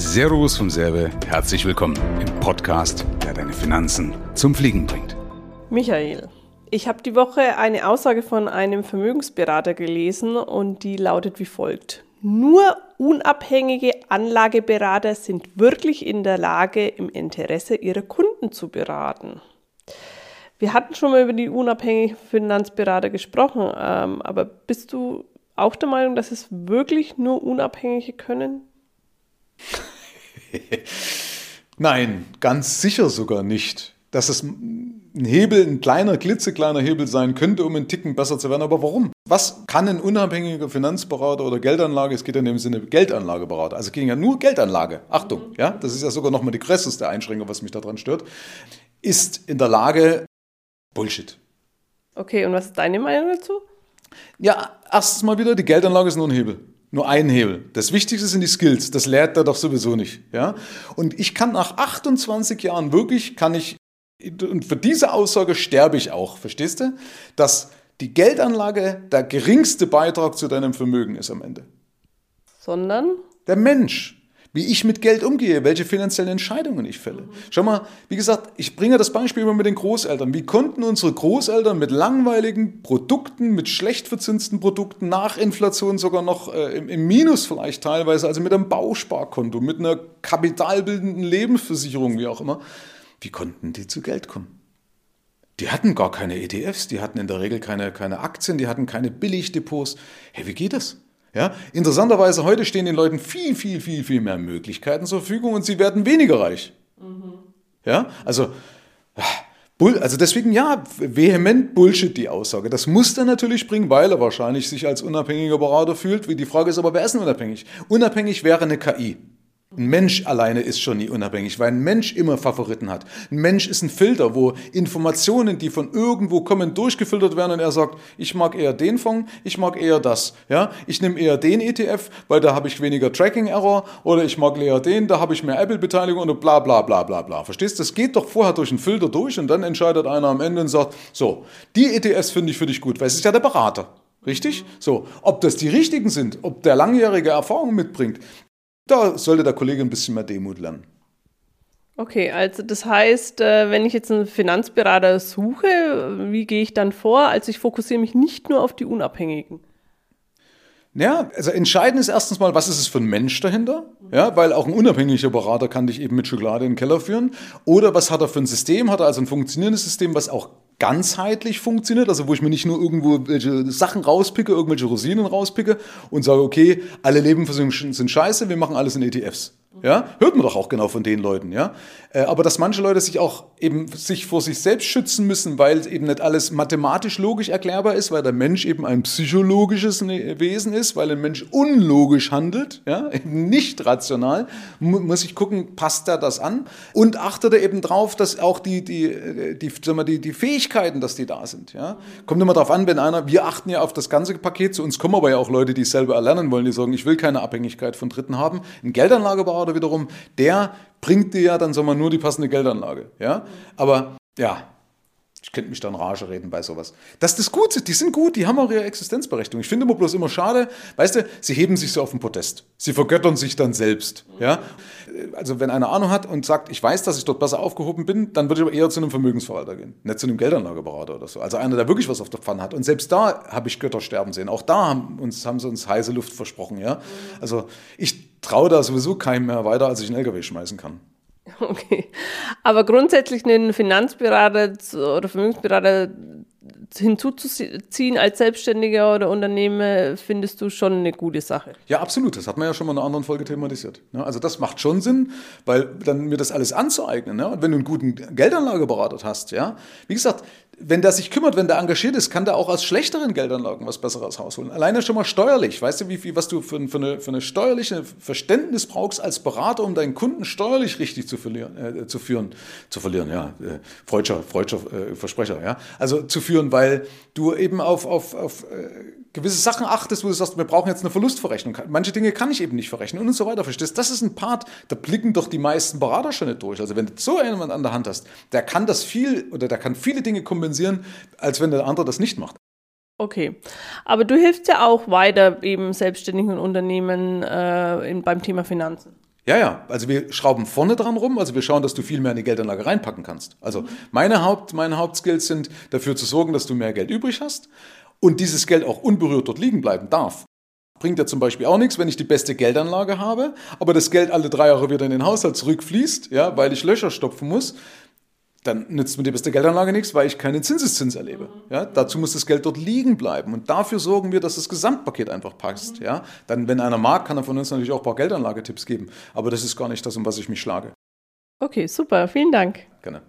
Servus vom Serbe, herzlich willkommen im Podcast, der deine Finanzen zum Fliegen bringt. Michael, ich habe die Woche eine Aussage von einem Vermögensberater gelesen und die lautet wie folgt. Nur unabhängige Anlageberater sind wirklich in der Lage, im Interesse ihrer Kunden zu beraten. Wir hatten schon mal über die unabhängigen Finanzberater gesprochen, ähm, aber bist du auch der Meinung, dass es wirklich nur Unabhängige können? Nein, ganz sicher sogar nicht. Dass es ein Hebel, ein kleiner, klitzekleiner Hebel sein könnte, um einen Ticken besser zu werden. Aber warum? Was kann ein unabhängiger Finanzberater oder Geldanlage, es geht ja in dem Sinne Geldanlageberater, also ging ja nur Geldanlage, Achtung, ja, das ist ja sogar nochmal die größte Einschränkung, was mich daran stört, ist in der Lage, Bullshit. Okay, und was ist deine Meinung dazu? Ja, erstens mal wieder, die Geldanlage ist nur ein Hebel. Nur ein Hebel. Das Wichtigste sind die Skills. Das lehrt er doch sowieso nicht. Ja? Und ich kann nach 28 Jahren wirklich, kann ich, und für diese Aussage sterbe ich auch, verstehst du? Dass die Geldanlage der geringste Beitrag zu deinem Vermögen ist am Ende. Sondern? Der Mensch wie ich mit Geld umgehe, welche finanziellen Entscheidungen ich fälle. Schau mal, wie gesagt, ich bringe das Beispiel immer mit den Großeltern. Wie konnten unsere Großeltern mit langweiligen Produkten, mit schlecht verzinsten Produkten, nach Inflation sogar noch äh, im, im, Minus vielleicht teilweise, also mit einem Bausparkonto, mit einer kapitalbildenden Lebensversicherung, wie auch immer, wie konnten die zu Geld kommen? Die hatten gar keine ETFs, die hatten in der Regel keine, keine Aktien, die hatten keine Billigdepots. Hey, wie geht das? Ja, interessanterweise heute stehen den Leuten viel, viel, viel, viel mehr Möglichkeiten zur Verfügung und sie werden weniger reich. Mhm. Ja, also, also deswegen ja, vehement Bullshit die Aussage. Das muss er natürlich bringen, weil er wahrscheinlich sich als unabhängiger Berater fühlt. Die Frage ist aber, wer ist denn unabhängig? Unabhängig wäre eine KI. Ein Mensch alleine ist schon nie unabhängig, weil ein Mensch immer Favoriten hat. Ein Mensch ist ein Filter, wo Informationen, die von irgendwo kommen, durchgefiltert werden und er sagt, ich mag eher den Fonds, ich mag eher das. Ja? Ich nehme eher den ETF, weil da habe ich weniger Tracking-Error oder ich mag eher den, da habe ich mehr Apple-Beteiligung und bla bla bla bla bla. Verstehst du? Das geht doch vorher durch einen Filter durch und dann entscheidet einer am Ende und sagt, so, die ETFs finde ich für dich gut, weil es ist ja der Berater. Richtig? So, ob das die richtigen sind, ob der langjährige Erfahrung mitbringt, da sollte der Kollege ein bisschen mehr Demut lernen. Okay, also das heißt, äh, wenn ich jetzt einen Finanzberater suche, wie gehe ich dann vor? Also ich fokussiere mich nicht nur auf die Unabhängigen. Ja, also entscheidend ist erstens mal, was ist es für ein Mensch dahinter? Ja, weil auch ein unabhängiger Berater kann dich eben mit Schokolade in den Keller führen. Oder was hat er für ein System? Hat er also ein funktionierendes System, was auch ganzheitlich funktioniert, also wo ich mir nicht nur irgendwo welche Sachen rauspicke, irgendwelche Rosinen rauspicke und sage, okay, alle Lebensversicherungen sind scheiße, wir machen alles in ETFs. Ja, hört man doch auch genau von den Leuten, ja. Äh, aber dass manche Leute sich auch eben sich vor sich selbst schützen müssen, weil eben nicht alles mathematisch logisch erklärbar ist, weil der Mensch eben ein psychologisches ne-, Wesen ist, weil ein Mensch unlogisch handelt, ja, eben nicht rational, muss ich gucken, passt er das an und achtet er eben drauf, dass auch die, die, die, sagen wir, die, die Fähigkeiten, dass die da sind, ja. Kommt immer darauf an, wenn einer, wir achten ja auf das ganze Paket, zu uns kommen aber ja auch Leute, die es selber erlernen wollen, die sagen, ich will keine Abhängigkeit von Dritten haben. Ein Geldanlageberater Steuerberater wiederum, der bringt dir ja dann sagen wir, nur die passende Geldanlage. Ja? Aber ja, ich könnte mich dann Rage reden bei sowas. Dass das gut ist, die sind gut, die haben auch ihre Existenzberechtigung. Ich finde immer bloß immer schade, weißt du, sie heben sich so auf den Podest. Sie vergöttern sich dann selbst. Ja? Also wenn einer Ahnung hat und sagt, ich weiß, dass ich dort besser aufgehoben bin, dann würde ich aber eher zu einem Vermögensverwalter gehen, nicht zu einem Geldanlageberater oder so. Also einer, der wirklich was auf der Pfanne hat. Und selbst da habe ich Götter sterben sehen. Auch da haben, uns, haben sie uns heiße Luft versprochen. Ja? Also ich traue da sowieso keinem mehr weiter, als ich einen LKW schmeißen kann. Okay. Aber grundsätzlich einen Finanzberater oder Vermögensberater hinzuzuziehen als Selbstständiger oder Unternehmer, findest du schon eine gute Sache. Ja, absolut. Das hat man ja schon mal in einer anderen Folge thematisiert. Also das macht schon Sinn, weil dann mir das alles anzueignen. Und wenn du einen guten Geldanlageberater hast, ja, wie gesagt, wenn der sich kümmert, wenn der engagiert ist, kann der auch aus schlechteren Geldanlagen was Besseres rausholen. Alleine schon mal steuerlich. Weißt du, wie viel, was du für, für, eine, für eine steuerliche Verständnis brauchst als Berater, um deinen Kunden steuerlich richtig zu, verlieren, äh, zu führen, zu verlieren, ja, äh, freudscher, freudscher äh, Versprecher, ja. Also zu führen, weil du eben auf, auf, auf äh, gewisse Sachen achtest, wo du sagst, wir brauchen jetzt eine Verlustverrechnung. Manche Dinge kann ich eben nicht verrechnen und so weiter. Verstehst? Das ist ein Part, da blicken doch die meisten Berater schon nicht durch. Also wenn du so jemanden an der Hand hast, der kann das viel oder der kann viele Dinge kompensieren, als wenn der andere das nicht macht. Okay, aber du hilfst ja auch weiter eben selbstständigen Unternehmen äh, in, beim Thema Finanzen. Ja, ja, also wir schrauben vorne dran rum, also wir schauen, dass du viel mehr in die Geldanlage reinpacken kannst. Also meine, Haupt, meine Hauptskills sind dafür zu sorgen, dass du mehr Geld übrig hast und dieses Geld auch unberührt dort liegen bleiben darf. Bringt ja zum Beispiel auch nichts, wenn ich die beste Geldanlage habe, aber das Geld alle drei Jahre wieder in den Haushalt zurückfließt, ja, weil ich Löcher stopfen muss. Dann nützt mir die beste Geldanlage nichts, weil ich keinen Zinseszins erlebe. Ja, dazu muss das Geld dort liegen bleiben. Und dafür sorgen wir, dass das Gesamtpaket einfach passt. Ja, dann, wenn einer mag, kann er von uns natürlich auch ein paar Geldanlagetipps geben. Aber das ist gar nicht das, um was ich mich schlage. Okay, super. Vielen Dank. Gerne.